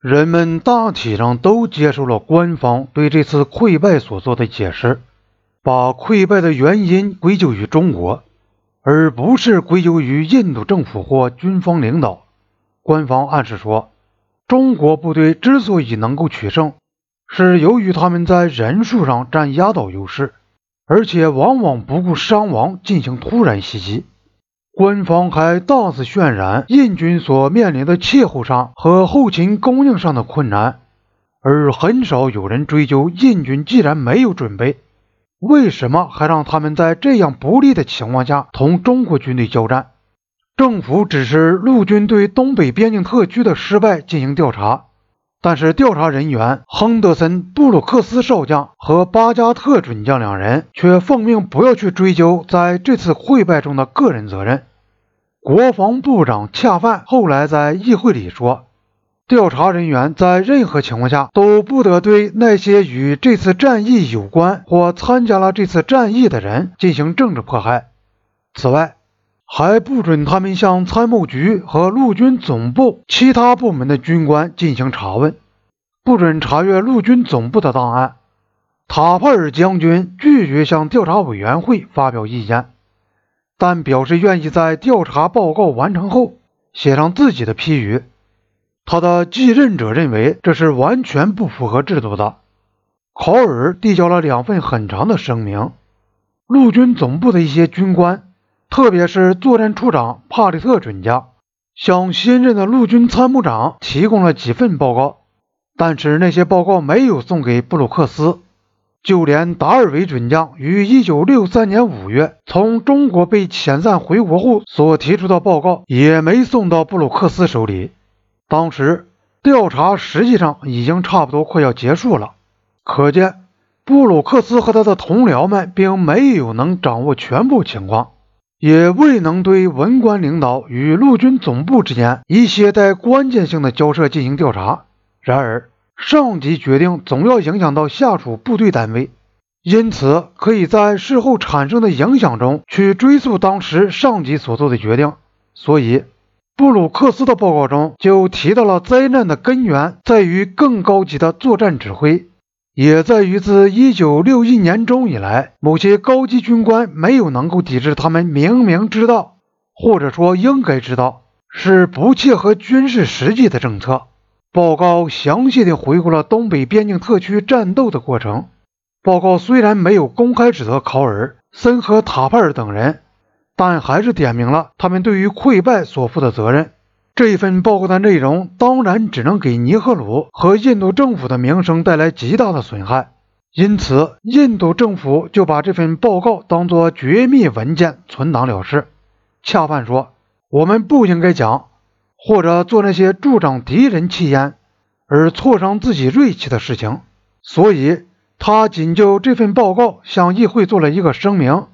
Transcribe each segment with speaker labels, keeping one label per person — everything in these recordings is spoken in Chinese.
Speaker 1: 人们大体上都接受了官方对这次溃败所做的解释，把溃败的原因归咎于中国，而不是归咎于印度政府或军方领导。官方暗示说，中国部队之所以能够取胜，是由于他们在人数上占压倒优势，而且往往不顾伤亡进行突然袭击。官方还大肆渲染印军所面临的气候上和后勤供应上的困难，而很少有人追究印军既然没有准备，为什么还让他们在这样不利的情况下同中国军队交战？政府只是陆军对东北边境特区的失败进行调查，但是调查人员亨德森·布鲁克斯少将和巴加特准将两人却奉命不要去追究在这次会败中的个人责任。国防部长恰饭后来在议会里说：“调查人员在任何情况下都不得对那些与这次战役有关或参加了这次战役的人进行政治迫害。此外，还不准他们向参谋局和陆军总部其他部门的军官进行查问，不准查阅陆军总部的档案。”塔帕尔将军拒绝向调查委员会发表意见。但表示愿意在调查报告完成后写上自己的批语。他的继任者认为这是完全不符合制度的。考尔递交了两份很长的声明。陆军总部的一些军官，特别是作战处长帕里特准将，向新任的陆军参谋长提供了几份报告，但是那些报告没有送给布鲁克斯。就连达尔维准将于1963年5月从中国被遣散回国后所提出的报告，也没送到布鲁克斯手里。当时调查实际上已经差不多快要结束了，可见布鲁克斯和他的同僚们并没有能掌握全部情况，也未能对文官领导与陆军总部之间一些带关键性的交涉进行调查。然而，上级决定总要影响到下属部队单位，因此可以在事后产生的影响中去追溯当时上级所做的决定。所以，布鲁克斯的报告中就提到了灾难的根源在于更高级的作战指挥，也在于自1961年中以来，某些高级军官没有能够抵制他们明明知道，或者说应该知道是不切合军事实际的政策。报告详细的回顾了东北边境特区战斗的过程。报告虽然没有公开指责考尔森和塔帕尔等人，但还是点明了他们对于溃败所负的责任。这一份报告的内容当然只能给尼赫鲁和印度政府的名声带来极大的损害，因此印度政府就把这份报告当作绝密文件存档了事。恰饭说：“我们不应该讲。”或者做那些助长敌人气焰而挫伤自己锐气的事情，所以他仅就这份报告向议会做了一个声明。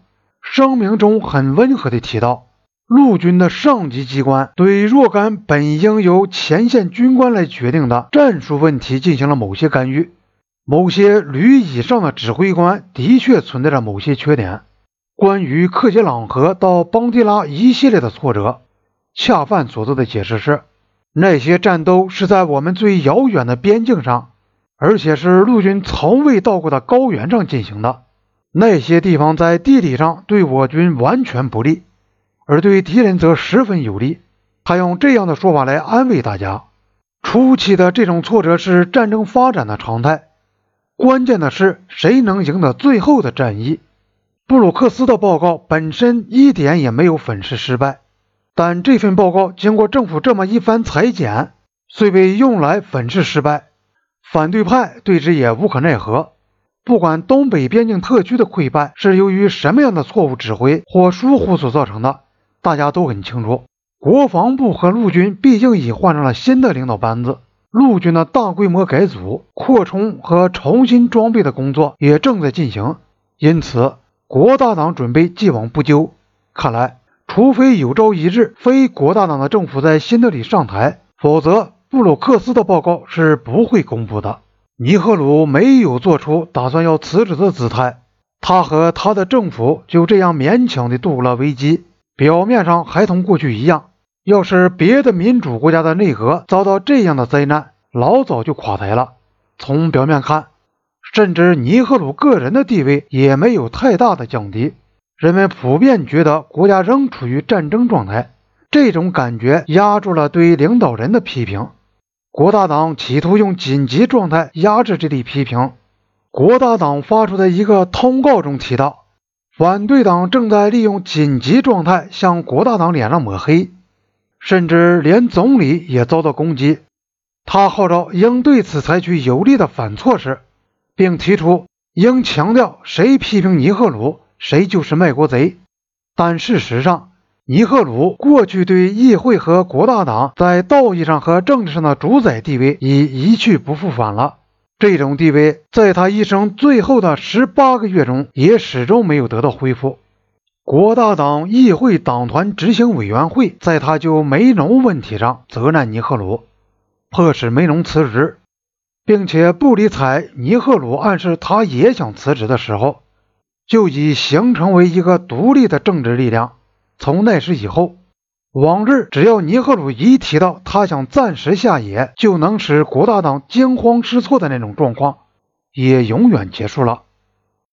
Speaker 1: 声明中很温和地提到，陆军的上级机关对若干本应由前线军官来决定的战术问题进行了某些干预，某些旅以上的指挥官的确存在着某些缺点。关于克杰朗河到邦迪拉一系列的挫折。恰饭所做的解释是，那些战斗是在我们最遥远的边境上，而且是陆军从未到过的高原上进行的。那些地方在地理上对我军完全不利，而对敌人则十分有利。他用这样的说法来安慰大家：初期的这种挫折是战争发展的常态，关键的是谁能赢得最后的战役。布鲁克斯的报告本身一点也没有粉饰失败。但这份报告经过政府这么一番裁剪，虽被用来粉饰失败，反对派对之也无可奈何。不管东北边境特区的溃败是由于什么样的错误指挥或疏忽所造成的，大家都很清楚。国防部和陆军毕竟已换上了新的领导班子，陆军的大规模改组、扩充和重新装备的工作也正在进行，因此国大党准备既往不咎。看来。除非有朝一日非国大党的政府在新德里上台，否则布鲁克斯的报告是不会公布的。尼赫鲁没有做出打算要辞职的姿态，他和他的政府就这样勉强地度过了危机，表面上还同过去一样。要是别的民主国家的内阁遭到这样的灾难，老早就垮台了。从表面看，甚至尼赫鲁个人的地位也没有太大的降低。人们普遍觉得国家仍处于战争状态，这种感觉压住了对领导人的批评。国大党企图用紧急状态压制这类批评。国大党发出的一个通告中提到，反对党正在利用紧急状态向国大党脸上抹黑，甚至连总理也遭到攻击。他号召应对此采取有力的反措施，并提出应强调谁批评尼赫鲁。谁就是卖国贼？但事实上，尼赫鲁过去对议会和国大党在道义上和政治上的主宰地位已一去不复返了。这种地位在他一生最后的十八个月中也始终没有得到恢复。国大党议会党团执行委员会在他就梅农问题上责难尼赫鲁，迫使梅农辞职，并且不理睬尼赫鲁暗示他也想辞职的时候。就已形成为一个独立的政治力量。从那时以后，往日只要尼赫鲁一提到他想暂时下野，就能使国大党惊慌失措的那种状况，也永远结束了。